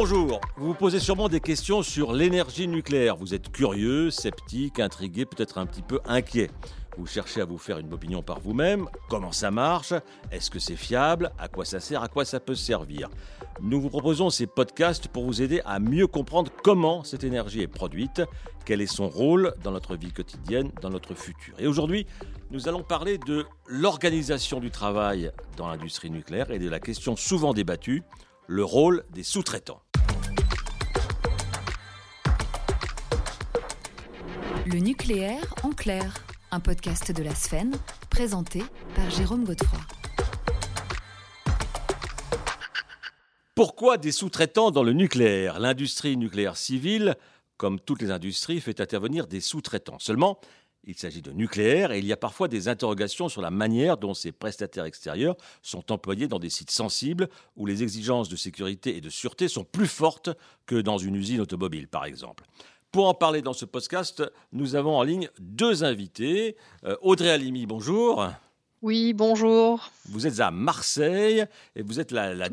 Bonjour, vous vous posez sûrement des questions sur l'énergie nucléaire. Vous êtes curieux, sceptique, intrigué, peut-être un petit peu inquiet. Vous cherchez à vous faire une opinion par vous-même. Comment ça marche? Est-ce que c'est fiable? À quoi ça sert? À quoi ça peut servir? Nous vous proposons ces podcasts pour vous aider à mieux comprendre comment cette énergie est produite, quel est son rôle dans notre vie quotidienne, dans notre futur. Et aujourd'hui, nous allons parler de l'organisation du travail dans l'industrie nucléaire et de la question souvent débattue le rôle des sous-traitants. Le nucléaire en clair, un podcast de la Sphène, présenté par Jérôme Godefroy. Pourquoi des sous-traitants dans le nucléaire? L'industrie nucléaire civile, comme toutes les industries, fait intervenir des sous-traitants. Seulement, il s'agit de nucléaire et il y a parfois des interrogations sur la manière dont ces prestataires extérieurs sont employés dans des sites sensibles où les exigences de sécurité et de sûreté sont plus fortes que dans une usine automobile, par exemple. Pour en parler dans ce podcast, nous avons en ligne deux invités. Euh, Audrey Alimi, bonjour. Oui, bonjour. Vous êtes à Marseille et vous êtes la, la,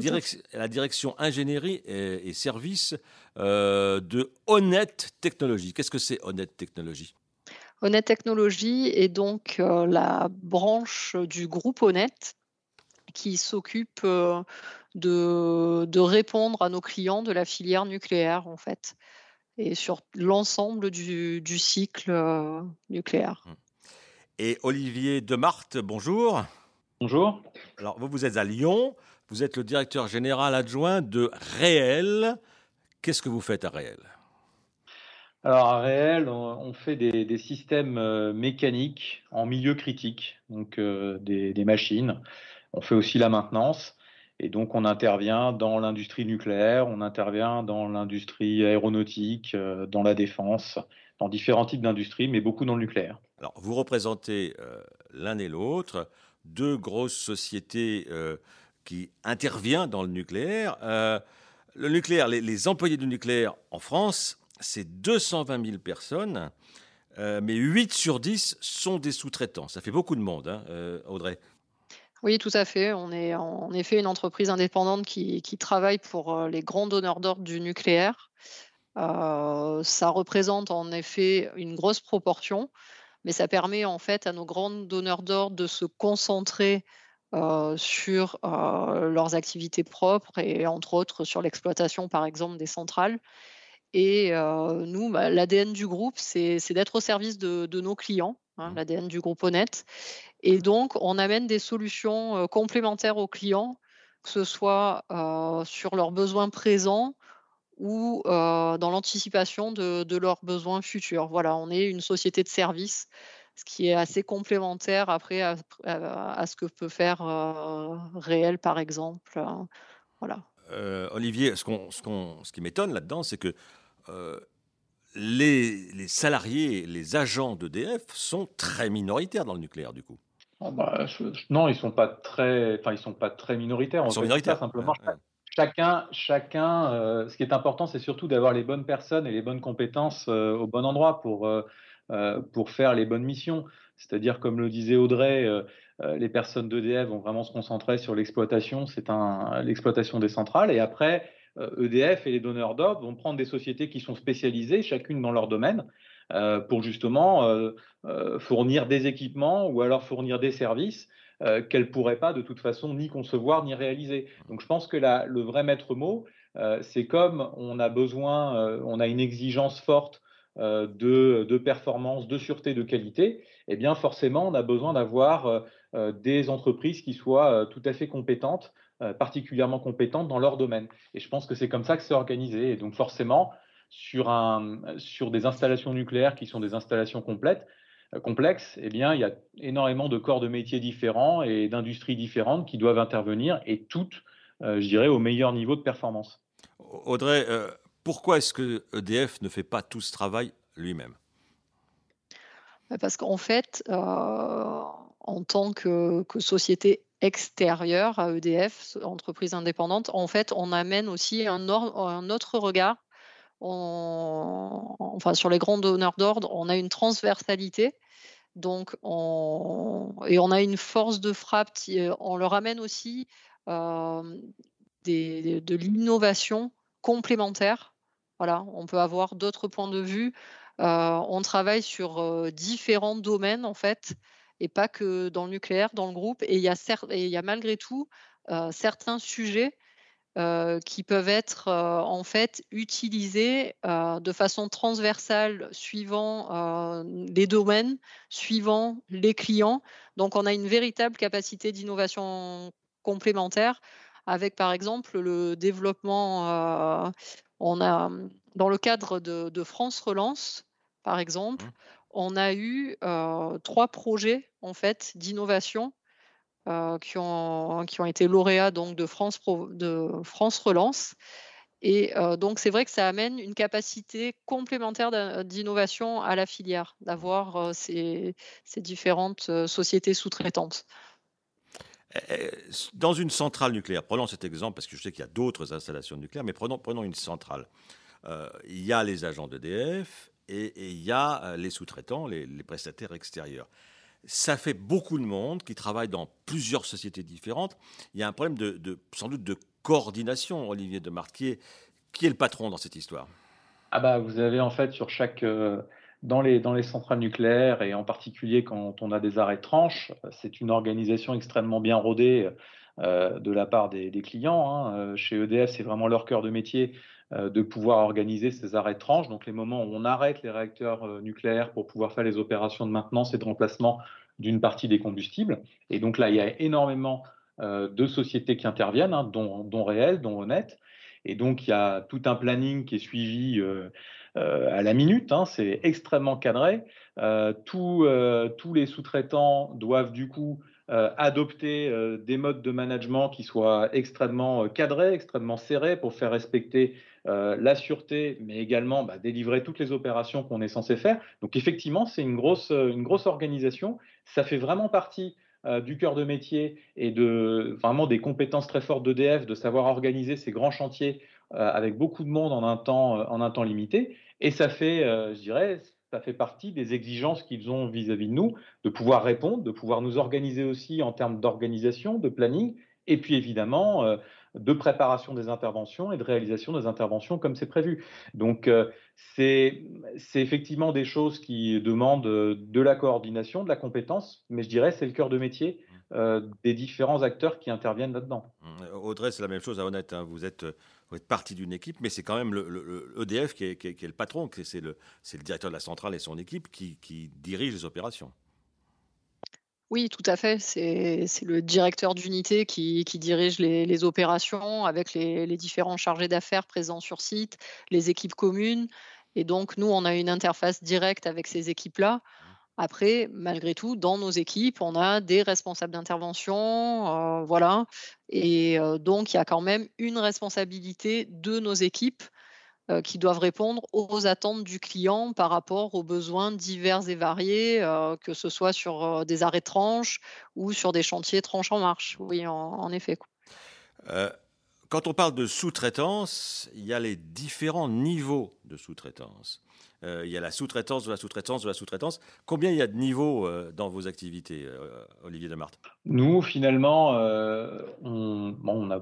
direction ingénierie et, services euh, de Honnête Technologie. Qu'est-ce que c'est Honnête Technologie Honnête Technologies est donc euh, la branche du groupe Honnête qui s'occupe euh, de, répondre à nos clients de la filière nucléaire en fait et sur l'ensemble du, cycle euh, nucléaire. Hum. Et Olivier Demarthe, bonjour. Bonjour. Alors vous, vous êtes à Lyon, vous êtes le directeur général adjoint de Réel. Qu'est-ce que vous faites à Réel? Alors à réel, on, fait des, systèmes euh, mécaniques en milieu critique, donc euh, des, machines. On fait aussi la maintenance. Et donc on intervient dans l'industrie nucléaire, on intervient dans l'industrie aéronautique, euh, dans la défense, dans différents types d'industries, mais beaucoup dans le nucléaire. Alors vous représentez l'un et l'autre deux grosses sociétés qui interviennent dans le nucléaire. le nucléaire, les employés du nucléaire en France c'est 220 000 personnes, euh, mais 8 sur 10 sont des sous-traitants. Ça fait beaucoup de monde, hein, euh, Audrey. Oui, tout à fait. On est en effet une entreprise indépendante qui, travaille pour euh, les grands donneurs d'ordre du nucléaire. ça représente en effet une grosse proportion, mais ça permet en fait à nos grands donneurs d'ordre de se concentrer sur leurs activités propres et entre autres sur l'exploitation par exemple des centrales et nous, bah, l'ADN du groupe, c'est d'être au service de, nos clients, hein, mmh. l'ADN du groupe Honnête. Et donc, on amène des solutions complémentaires aux clients, que ce soit sur leurs besoins présents ou dans l'anticipation de, leurs besoins futurs. Voilà, on est une société de service, ce qui est assez complémentaire après à, ce que peut faire Réel, par exemple. Hein. voilà. Olivier, ce, ce, qui m'étonne là-dedans, c'est que euh, les, salariés, les agents d'EDF sont très minoritaires dans le nucléaire, du coup. Ah bah, non, ils sont pas très, enfin, ils sont pas très minoritaires. Ils sont minoritaires. simplement, chacun, chacun. Euh, ce qui est important, c'est surtout d'avoir les bonnes personnes et les bonnes compétences euh, au bon endroit pour pour faire les bonnes missions. C'est-à-dire, comme le disait Audrey, les personnes d'EDF vont vraiment se concentrer sur l'exploitation, c'est un l'exploitation des centrales, et après EDF euh, e et les donneurs d'ordre vont prendre des sociétés qui sont spécialisées, chacune dans leur domaine, euh, pour justement euh, fournir des équipements ou alors fournir des services qu'elles ne pourraient pas de toute façon ni concevoir ni réaliser. Donc je pense que le vrai maître mot, c'est comme on a besoin, on a une exigence forte de, performance, de sûreté, de qualité, eh bien forcément on a besoin d'avoir des entreprises qui soient tout à fait compétentes particulièrement compétentes dans leur domaine. Et je pense que c'est comme ça que c'est organisé. Et donc forcément, sur, un, sur des installations nucléaires qui sont des installations complètes, euh, complexes, eh bien, il y a énormément de corps de métiers différents et d'industries différentes qui doivent intervenir et toutes, euh, je dirais, au meilleur niveau de performance. Audrey, pourquoi est-ce que EDF ne fait pas tout ce travail lui-même? Parce qu'en fait, en tant que, que, société extérieure à EDF, entreprise indépendante, en fait, on amène aussi un, autre regard. enfin, sur les grands donneurs d'ordre, on a une transversalité. Donc, on, et on a une force de frappe. On leur amène aussi euh, de l'innovation complémentaires. Voilà, on peut avoir d'autres points de vue. on travaille sur différents domaines en fait, et pas que dans le nucléaire, dans le groupe. Et il y a, malgré tout certains sujets qui peuvent être en fait utilisés de façon transversale suivant les domaines, suivant les clients. Donc on a une véritable capacité d'innovation complémentaire avec par exemple le développement, on a dans le cadre de, France Relance, par exemple, mmh. On a eu trois projets en fait d'innovation qui, ont, qui ont été lauréats donc, de, France de France Relance. Et donc, c'est vrai que ça amène une capacité complémentaire d'innovation à la filière, d'avoir ces, ces, différentes sociétés sous-traitantes. Eh, eh, dans une centrale nucléaire, prenons cet exemple parce que je sais qu'il y a d'autres installations nucléaires, mais prenons, prenons une centrale. il y a les agents d'EDF et, il y a les sous-traitants, les, prestataires extérieurs. Ça fait beaucoup de monde qui travaille dans plusieurs sociétés différentes. Il y a un problème de, sans doute de coordination, Olivier de Qui est, qui est le patron dans cette histoire? Ah bah, Vous avez en fait sur chaque... Euh, dans, les, dans les centrales nucléaires et en particulier quand on a des arrêts de tranches, c'est une organisation extrêmement bien rodée euh, de la part des, clients. Hein. Euh, chez EDF, c'est vraiment leur cœur de métier de pouvoir organiser ces arrêts de tranches. Donc les moments où on arrête les réacteurs nucléaires pour pouvoir faire les opérations de maintenance et de remplacement d'une partie des combustibles. Et donc là, il y a énormément de sociétés qui interviennent, hein, dont, dont dont Honnête. Et donc, il y a tout un planning qui est suivi à la minute. Hein. c'est extrêmement cadré. tous les sous-traitants doivent du coup euh, adopter euh, des modes de management qui soient extrêmement euh, cadrés, extrêmement serrés pour faire respecter la sûreté, mais également bah, délivrer toutes les opérations qu'on est censé faire. Donc effectivement, c'est une grosse, une grosse organisation. Ça fait vraiment partie du cœur de métier et de vraiment des compétences très fortes d'EDF, de savoir organiser ces grands chantiers avec beaucoup de monde en un temps, en un temps limité. Et ça fait, je dirais, ça fait partie des exigences qu'ils ont vis-à-vis de nous, de pouvoir répondre, de pouvoir nous organiser aussi en termes d'organisation, de planning, et puis évidemment euh, de préparation des interventions et de réalisation des interventions comme c'est prévu. Donc euh, c'est effectivement des choses qui demandent euh, de la coordination, de la compétence, mais je dirais c'est le cœur de métier des différents acteurs qui interviennent là-dedans. Audrey, c'est la même chose à Honnête. Hein. Vous êtes vous êtes partie d'une équipe, mais c'est quand même le, EDF qui est, le patron, c'est le, le, directeur de la centrale et son équipe qui, dirige les opérations. Oui, tout à fait. C'est le directeur d'unité qui, dirige les, opérations avec les, les différents chargés d'affaires présents sur site, les équipes communes. Et donc, nous, on a une interface directe avec ces équipes-là. Après, malgré tout, dans nos équipes, on a des responsables d'intervention, euh, voilà. Et euh, donc, il y a quand même une responsabilité de nos équipes euh, qui doivent répondre aux attentes du client par rapport aux besoins divers et variés, que ce soit sur des arrêts tranches ou sur des chantiers tranches en marche. Oui, en effet. Quand on parle de sous-traitance, il y a les différents niveaux de sous-traitance. Euh, il y a la sous-traitance de la sous-traitance de la sous-traitance. Combien il y a de niveaux euh, dans vos activités, euh, Olivier Demarthe? Nous, finalement, on, a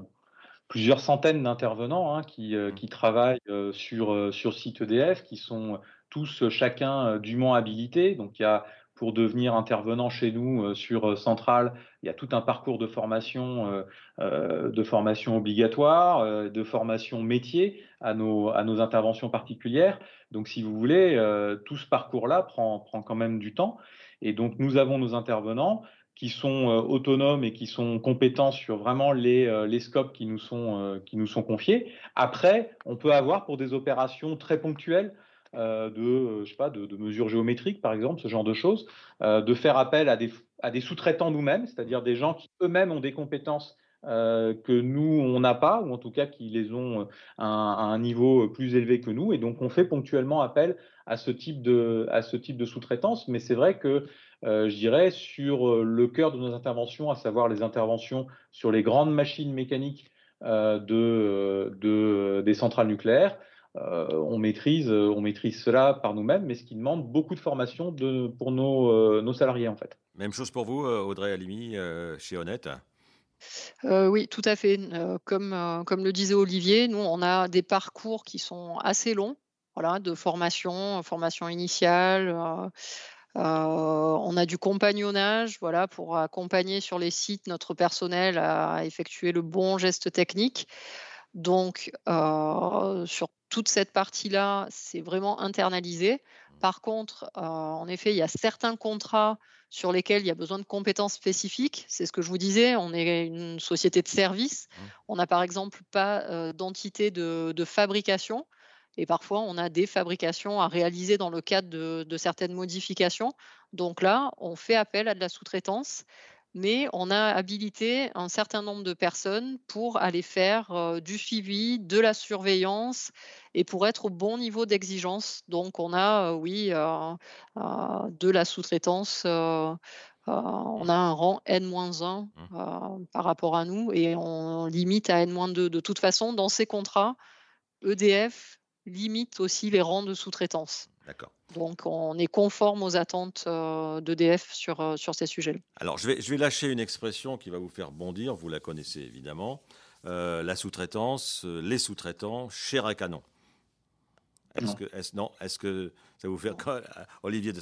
plusieurs centaines d'intervenants hein, qui, mmh. qui, travaillent sur, sur site EDF, qui sont tous chacun dûment habilités. Donc, il y a pour devenir intervenant chez nous sur Centrale, il y a tout un parcours de formation, de formation obligatoire, de formation métier à nos, à nos interventions particulières. Donc, si vous voulez, tout ce parcours-là prend, prend quand même du temps. Et donc, nous avons nos intervenants qui sont autonomes et qui sont compétents sur vraiment les, les scopes qui nous, sont, qui nous sont confiés. Après, on peut avoir pour des opérations très ponctuelles, euh, de, euh, je sais pas, de, mesures géométriques, par exemple, ce genre de choses, euh, de faire appel à des, à des sous-traitants nous-mêmes, c'est-à-dire des gens qui eux-mêmes ont des compétences que nous, on n'a pas, ou en tout cas qui les ont à un, niveau plus élevé que nous. Et donc, on fait ponctuellement appel à ce type de, à ce type de sous-traitance. Mais c'est vrai que, je dirais, sur le cœur de nos interventions, à savoir les interventions sur les grandes machines mécaniques de, de, des centrales nucléaires, euh, on, maîtrise, euh, on maîtrise cela par nous-mêmes, mais ce qui demande beaucoup de formation pour nos, euh, nos, salariés en fait. Même chose pour vous, Audrey Alimi, chez Honnête? Oui, tout à fait. comme, comme le disait Olivier, nous, on a des parcours qui sont assez longs, voilà, de formation, formation initiale. on a du compagnonnage, voilà, pour accompagner sur les sites notre personnel à effectuer le bon geste technique. Donc, sur toute cette partie-là, c'est vraiment internalisé. Par contre, en effet, il y a certains contrats sur lesquels il y a besoin de compétences spécifiques. C'est ce que je vous disais, on est une société de service. Mmh. On n'a par exemple pas d'entité de, fabrication. Et parfois, on a des fabrications à réaliser dans le cadre de certaines modifications. Donc là, on fait appel à de la sous-traitance mais on a habilité un certain nombre de personnes pour aller faire du suivi, de la surveillance et pour être au bon niveau d'exigence. Donc on a, oui, de la sous-traitance. on a un rang N-1 mmh. par rapport à nous et on limite à N-2. De toute façon, dans ces contrats, EDF limite aussi les rangs de sous-traitance. D'accord. Donc, on est conforme aux attentes euh, d'EDF sur, euh, sur ces sujets-là. Alors, je vais, je vais lâcher une expression qui va vous faire bondir, vous la connaissez évidemment. Euh, la sous-traitance, les sous-traitants, cher à canon. Est-ce que, est non, est-ce que ça vous fait quoi, Olivier de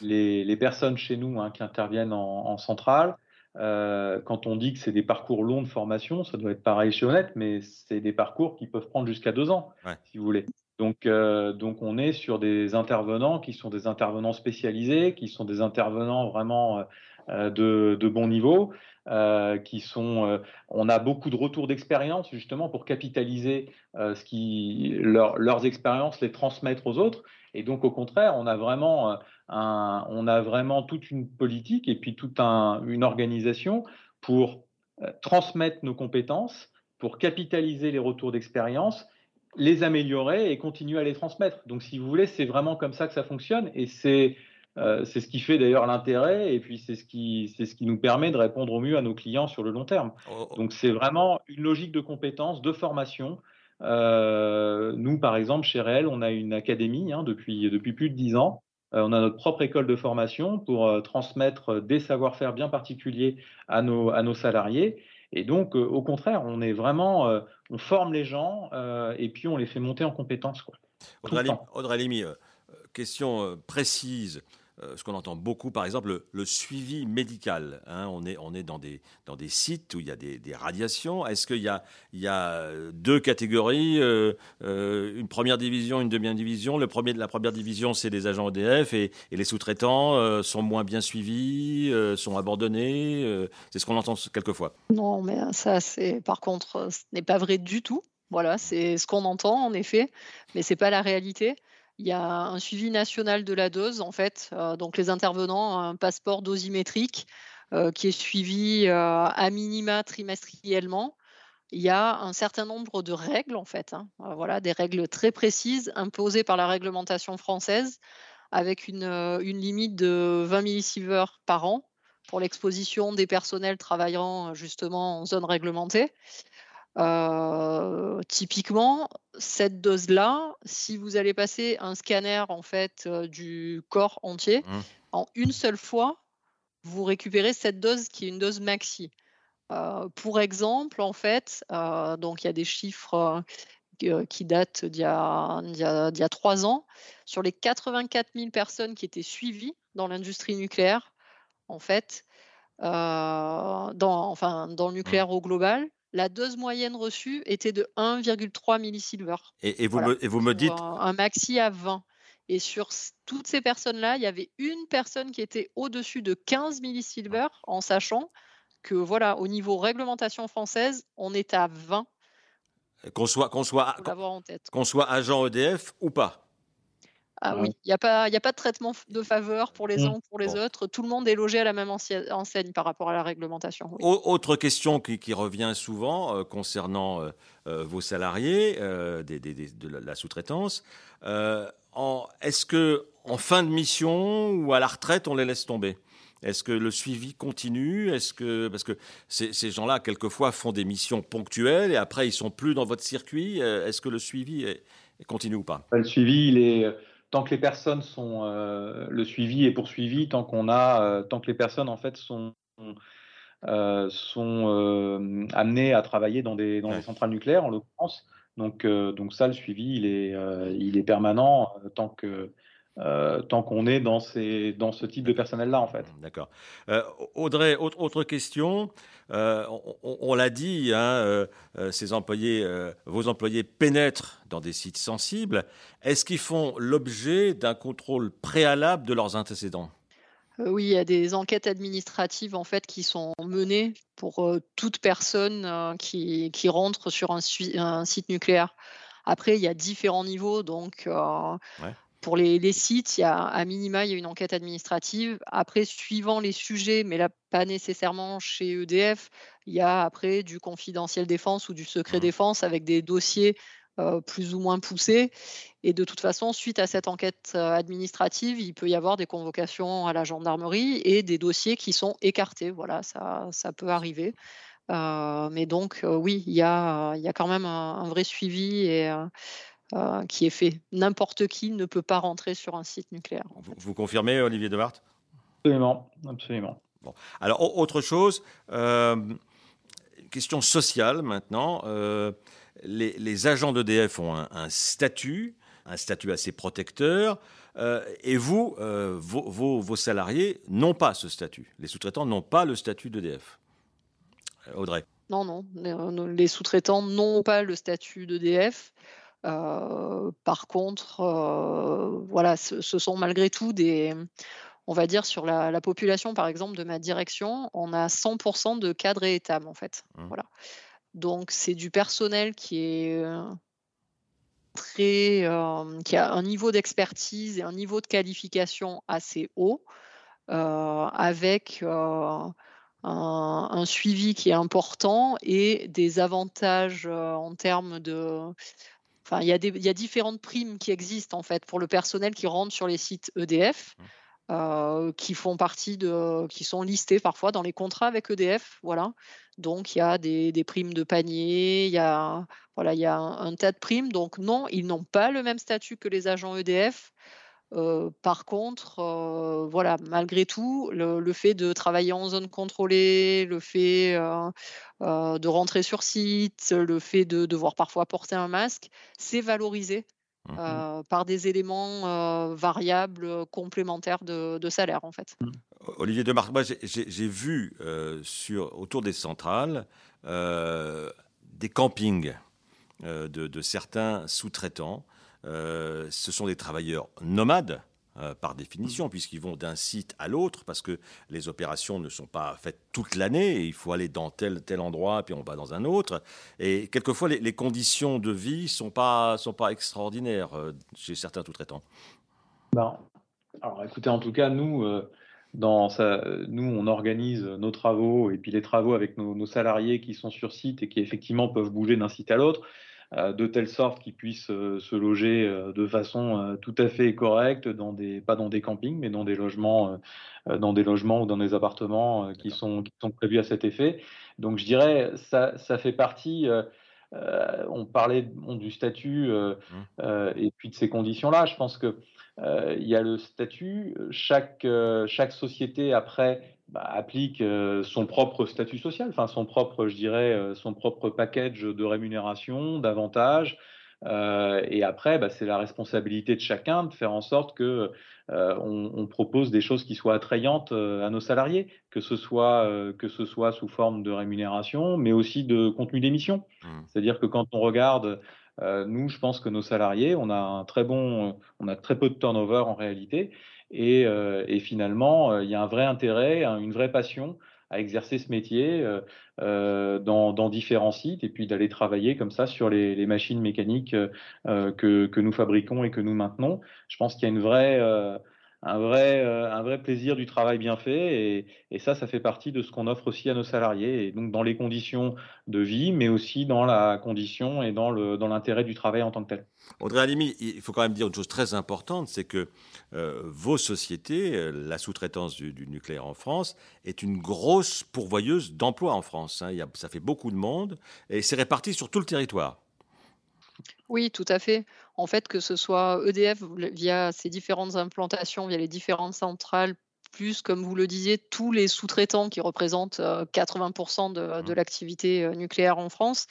les, les, personnes chez nous hein, qui interviennent en, centrale, quand on dit que c'est des parcours longs de formation, ça doit être pareil chez Honnête, mais c'est des parcours qui peuvent prendre jusqu'à deux ans, si vous voulez. Donc, euh, donc, on est sur des intervenants qui sont des intervenants spécialisés, qui sont des intervenants vraiment euh, euh, de, bon niveau, qui sont. on a beaucoup de retours d'expérience justement pour capitaliser leurs expériences, les transmettre aux autres. Et donc, au contraire, on a vraiment, on a vraiment toute une politique et puis toute un, une organisation pour transmettre nos compétences, pour capitaliser les retours d'expérience les améliorer et continuer à les transmettre. Donc, si vous voulez, c'est vraiment comme ça que ça fonctionne et c'est euh, c'est ce qui fait d'ailleurs l'intérêt et puis c'est ce qui c'est ce qui nous permet de répondre au mieux à nos clients sur le long terme. Oh, oh. Donc, c'est vraiment une logique de compétences, de formation. Euh, nous, par exemple, chez Réel, on a une académie hein, depuis depuis plus de dix ans. Euh, on a notre propre école de formation pour transmettre des savoir-faire bien particuliers à nos à nos salariés. Et donc, au contraire, on est vraiment, on forme les gens et puis on les fait monter en compétences. Quoi, Audrey, Lémy, question précise. Euh, ce qu'on entend beaucoup, par exemple, le, suivi médical. Hein. on, est, on est dans des, dans des sites où il y a des, radiations. Est-ce qu'il y a, il y a euh, deux catégories, euh, une première division, une deuxième division? Le premier, La première division, c'est les agents EDF et, les sous-traitants sont moins bien suivis, sont abandonnés. c'est ce qu'on entend quelquefois. Non, mais ça, c'est par contre, ce n'est pas vrai du tout. Voilà, c'est ce qu'on entend en effet, mais c'est pas la réalité. Il y a un suivi national de la dose, en fait. Euh, donc, les intervenants, un passeport dosimétrique euh, qui est suivi euh, à minima trimestriellement. Il y a un certain nombre de règles, en fait. Hein. voilà, des règles très précises imposées par la réglementation française avec une, une limite de 20 millisieverts par an pour l'exposition des personnels travaillant justement en zone réglementée. Euh, typiquement, cette dose-là, si vous allez passer un scanner en fait euh, du corps entier mmh. en une seule fois, vous récupérez cette dose qui est une dose maxi. Euh, pour exemple, en fait, donc il y a des chiffres qui datent d'il y, a trois ans. Sur les 84 000 personnes qui étaient suivies dans l'industrie nucléaire, en fait, dans, enfin, dans le mmh. nucléaire au global, la dose moyenne reçue était de 1,3 millisieverts. Et, et, vous me, et vous me dites un, maxi à 20. Et sur toutes ces personnes-là, il y avait une personne qui était au-dessus de 15 millisieverts, en sachant que voilà, au niveau réglementation française, on est à 20. Qu'on soit, qu'on soit, qu'on soit agent EDF ou pas. Ah oui, il n'y a, pas, a pas de traitement de faveur pour les mmh. uns ou pour les autres. Tout le monde est logé à la même enseigne par rapport à la réglementation. Autre question qui, revient souvent euh, concernant euh, euh, vos salariés de la, sous-traitance. Est-ce que en fin de mission ou à la retraite, on les laisse tomber? Est-ce que le suivi continue? Est-ce que parce que ces, gens-là quelquefois font des missions ponctuelles et après ils sont plus dans votre circuit Est-ce que le suivi continue ou pas? Le suivi, il est tant que les personnes sont euh, le suivi est poursuivi, tant qu'on a, euh, tant que les personnes en fait sont sont amenés à travailler dans des, dans des centrales nucléaires, en l'occurrence. Donc, donc ça, le suivi, il est, il est permanent tant que euh, tant qu'on est dans, ces, dans ce type de personnel-là, en fait. D'accord. Euh, Audrey, autre, question. Euh, on, l'a dit, hein, ces employés, vos employés pénètrent dans des sites sensibles. Est-ce qu'ils font l'objet d'un contrôle préalable de leurs antécédents? Oui, il y a des enquêtes administratives en fait qui sont menées pour toute personne qui, qui, rentre sur un, un, site nucléaire. Après, il y a différents niveaux, donc pour les, sites, il y a à minima, il y a une enquête administrative. Après, suivant les sujets, mais là, pas nécessairement chez EDF, il y a après du confidentiel défense ou du secret mmh. défense avec des dossiers euh, plus ou moins poussés. Et de toute façon, suite à cette enquête euh, administrative, il peut y avoir des convocations à la gendarmerie et des dossiers qui sont écartés. Voilà, ça, ça peut arriver. Euh, mais donc, oui, il y, a, il y a quand même un, vrai suivi et euh, qui est fait. N'importe qui ne peut pas rentrer sur un site nucléaire. Vous, confirmez, Olivier Debart Absolument, absolument. Bon. Alors, autre chose, euh, question sociale maintenant. Euh, les, agents d'EDF ont un, statut, un statut assez protecteur, et vous, vos, vos, salariés n'ont pas ce statut. Les sous-traitants n'ont pas le statut d'EDF. Audrey Non, non, les sous-traitants n'ont pas le statut d'EDF. Par contre, voilà, ce, sont malgré tout des, on va dire sur la, population, par exemple, de ma direction, on a 100% de cadres et étames en fait. Mmh. Voilà. Donc c'est du personnel qui est euh, très, qui a un niveau d'expertise et un niveau de qualification assez haut, avec un, un, suivi qui est important et des avantages en termes de il y, a des, différentes primes qui existent en fait pour le personnel qui rentre sur les sites EDF. Mmh. Euh, qui font partie de, qui sont listés parfois dans les contrats avec EDF, voilà. Donc il y a des, primes de panier, il y a, voilà, il y a un, tas de primes. Donc non, ils n'ont pas le même statut que les agents EDF. Euh, par contre, euh, voilà, malgré tout, le, fait de travailler en zone contrôlée, le fait euh, de rentrer sur site, le fait de devoir parfois porter un masque, c'est valorisé mmh par des éléments variables complémentaires de, salaire, en fait. Mmh. Olivier Demarque, moi j'ai vu sur, autour des centrales des campings de, certains sous-traitants euh, ce sont des travailleurs nomades. Euh, par définition, puisqu'ils vont d'un site à l'autre, parce que les opérations ne sont pas faites toute l'année, il faut aller dans tel, tel endroit, puis on va dans un autre. Et quelquefois, les, conditions de vie ne sont pas, extraordinaires euh, chez certains sous-traitants. Ben, alors écoutez, en tout cas, nous, nous, on organise nos travaux, et puis les travaux avec nos salariés qui sont sur site et qui effectivement peuvent bouger d'un site à l'autre. Euh, de telle sorte qu'ils puissent euh, se loger euh, de façon tout à fait correcte, dans des, pas dans des campings, mais dans des logements, dans des logements ou dans des appartements qui sont, qui sont prévus à cet effet. Donc je dirais, ça, ça fait partie. on parlait du statut mmh. et puis de ces conditions-là. Je pense que il y a le statut. Chaque, chaque société après bah, applique euh, son propre statut social, enfin son propre, je dirais, euh, son propre package de rémunération, d'avantages. Euh, et après, bah, c'est la responsabilité de chacun de faire en sorte que on, propose des choses qui soient attrayantes à nos salariés, que ce soit que ce soit sous forme de rémunération, mais aussi de contenu d'émission. Mmh. C'est-à-dire que quand on regarde nous, je pense que nos salariés, on a un très bon, on a très peu de turnover en réalité, euh, et, finalement, euh, il y a un vrai intérêt, une vraie passion à exercer ce métier euh, dans, différents sites et puis d'aller travailler comme ça sur les, machines mécaniques que, nous fabriquons et que nous maintenons. Je pense qu'il y a une vraie, un, vrai, un vrai plaisir du travail bien fait et, ça, ça fait partie de ce qu'on offre aussi à nos salariés et donc dans les conditions de vie, mais aussi dans la condition et dans l'intérêt dans du travail en tant que tel. Audrey Alimi, il faut quand même dire une chose très importante, c'est que euh, vos sociétés, euh, la sous-traitance du, nucléaire en France, est une grosse pourvoyeuse d'emplois en France. Hein. ça fait beaucoup de monde et c'est réparti sur tout le territoire. Oui, tout à fait. En fait, que ce soit EDF via ses différentes implantations, via les différentes centrales plus, comme vous le disiez, tous les sous-traitants qui représentent 80% de, de mmh. l'activité nucléaire en France.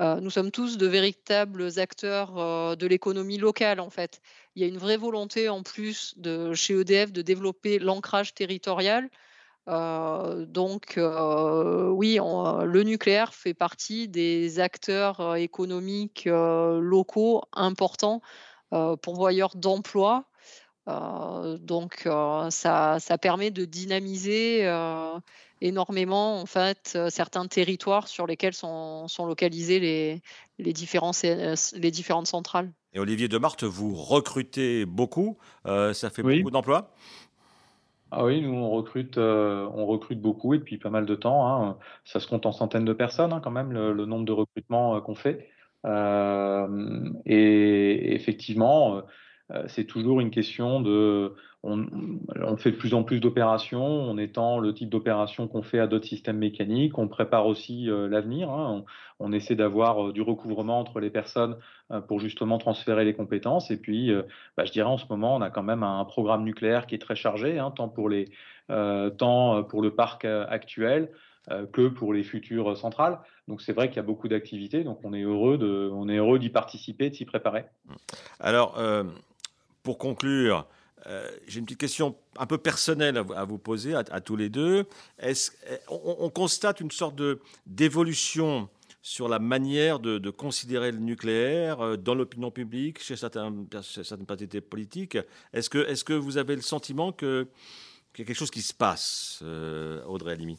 nous sommes tous de véritables acteurs de l'économie locale, en fait. Il y a une vraie volonté, en plus, de, chez EDF, de développer l'ancrage territorial. Donc, oui, le nucléaire fait partie des acteurs économiques locaux importants, pourvoyeurs d'emplois. donc, ça, ça, permet de dynamiser énormément en fait certains territoires sur lesquels sont, sont localisées les, les, différents, les différentes centrales. Et Olivier Demarthe, vous recrutez beaucoup, ça fait beaucoup d'emplois? Ah oui, nous on recrute, euh, on recrute beaucoup et depuis pas mal de temps. Hein. Ça se compte en centaines de personnes hein, quand même le, nombre de recrutements euh, qu'on fait. Euh, et effectivement, euh, c'est toujours une question de. On, fait de plus en plus d'opérations, on étend le type d'opération qu'on fait à d'autres systèmes mécaniques, on prépare aussi euh, l'avenir, hein. on, essaie d'avoir euh, du recouvrement entre les personnes pour justement transférer les compétences. Et puis, bah, je dirais en ce moment, on a quand même un programme nucléaire qui est très chargé, hein, tant, pour les, tant pour le parc actuel que pour les futures centrales. Donc c'est vrai qu'il y a beaucoup d'activités, donc on est heureux on est heureux d'y participer, de s'y préparer. Alors, pour conclure, euh, j'ai une petite question un peu personnelle à vous, poser à, tous les deux. Est-ce, on, constate une sorte de, d'évolution sur la manière de, considérer le nucléaire euh, dans l'opinion publique, chez, certains, certaines parties politiques? Est-ce que, est-ce que vous avez le sentiment qu'il y a quelque chose qui se passe, euh, Audrey Alimi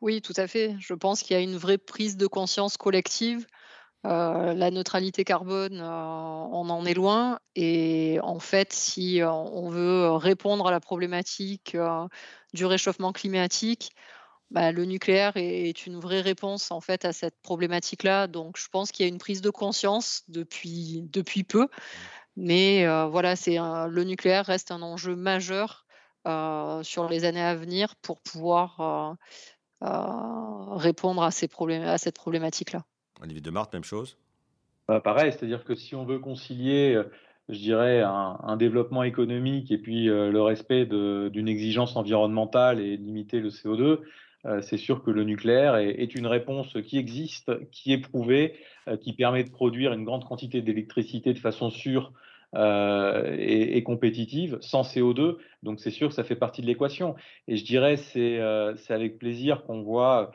Oui, tout à fait. Je pense qu'il y a une vraie prise de conscience collective euh, la neutralité carbone, euh, on en est loin. Et en fait, si euh, on veut répondre à la problématique du réchauffement climatique, bah, le nucléaire est, une vraie réponse en fait à cette problématique-là. Donc, je pense qu'il y a une prise de conscience depuis, depuis peu. Mais voilà, c'est le nucléaire reste un enjeu majeur sur les années à venir pour pouvoir répondre à, ces à cette problématique-là. Olivier Demarthe, même chose? Bah, Pareil, c'est-à-dire que si on veut concilier, euh, je dirais, un, développement économique et puis euh, le respect d'une exigence environnementale et limiter le CO2, euh, c'est sûr que le nucléaire est, une réponse qui existe, qui est prouvée, qui permet de produire une grande quantité d'électricité de façon sûre et, compétitive, sans CO2. Donc c'est sûr que ça fait partie de l'équation. Et je dirais, c'est avec plaisir qu'on voit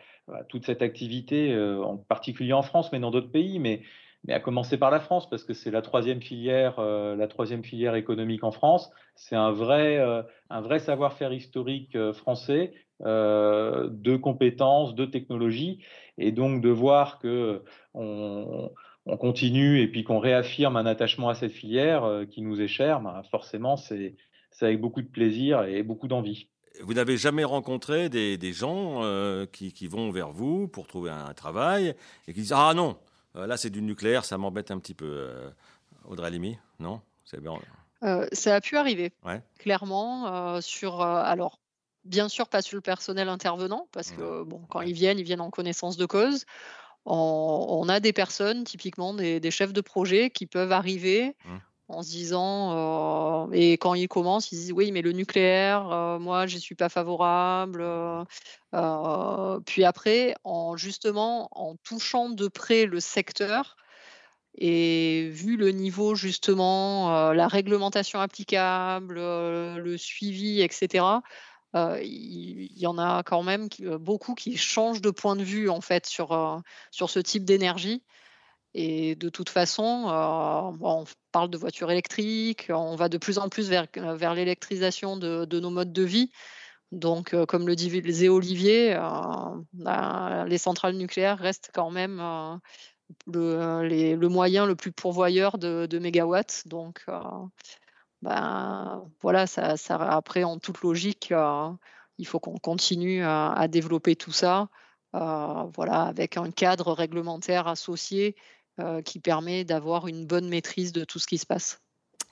toute cette activité, euh, en particulier en France, mais dans d'autres pays, mais, mais à commencer par la France, parce que c'est la troisième filière, euh, la troisième filière économique en France. C'est un vrai, euh, un vrai savoir-faire historique français, de compétences, de technologies, et donc de voir que on, on continue et puis qu'on réaffirme un attachement à cette filière qui nous est chère, ben, forcément, c'est avec beaucoup de plaisir et beaucoup d'envie vous n'avez jamais rencontré des, gens euh, qui, vont vers vous pour trouver un, travail et qui disent Ah non, euh, là c'est du nucléaire, ça m'embête un petit peu. Euh, Audrey Limi, non? Ça a pu arriver, clairement. sur, alors, bien sûr, pas sur le personnel intervenant, parce que bon, quand ils viennent, ils viennent en connaissance de cause. On, a des personnes, typiquement des, chefs de projet, qui peuvent arriver. Mmh en se disant, et quand ils commencent, ils disent oui, mais le nucléaire, moi, je ne suis pas favorable. puis après, en, justement, en touchant de près le secteur, et vu le niveau, justement, la réglementation applicable, le suivi, etc., il y, en a quand même beaucoup qui changent de point de vue, en fait, sur, sur ce type d'énergie. Et de toute façon, on parle de voitures électriques, on va de plus en plus vers, vers l'électrisation de, nos modes de vie. Donc, comme le disait Olivier, ben, les centrales nucléaires restent quand même le, le, moyen le plus pourvoyeur de, mégawatts. Donc, ben, voilà, ça, ça, après, en toute logique, il faut qu'on continue à, développer tout ça. voilà, avec un cadre réglementaire associé euh, qui permet d'avoir une bonne maîtrise de tout ce qui se passe.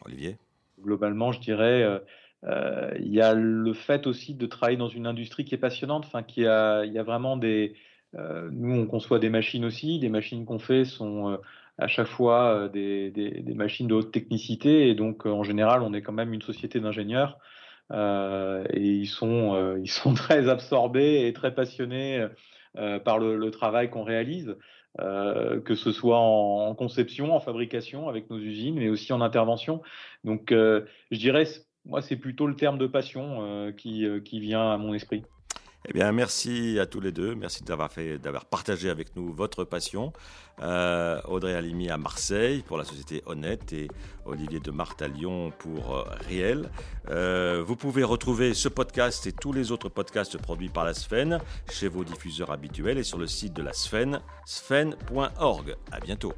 Olivier? Globalement, je dirais, euh, euh, il y a le fait aussi de travailler dans une industrie qui est passionnante, enfin, qui a, il y a vraiment des. nous, on conçoit des machines aussi. Les machines qu'on fait sont à chaque fois des, des, machines de haute technicité. Et donc, en général, on est quand même une société d'ingénieurs. et ils sont, très absorbés et très passionnés par le, travail qu'on réalise. que ce soit en, conception, en fabrication avec nos usines, mais aussi en intervention. Donc, je dirais, moi, c'est plutôt le terme de passion qui vient à mon esprit. Eh bien, merci à tous les deux. Merci d'avoir fait, d'avoir partagé avec nous votre passion. Euh, Audrey Alimi à Marseille pour la société Honnête et Olivier de Marthe à Lyon pour euh, Riel. Euh, vous pouvez retrouver ce podcast et tous les autres podcasts produits par la Sfen chez vos diffuseurs habituels et sur le site de la Sfen, sfen.org. À bientôt.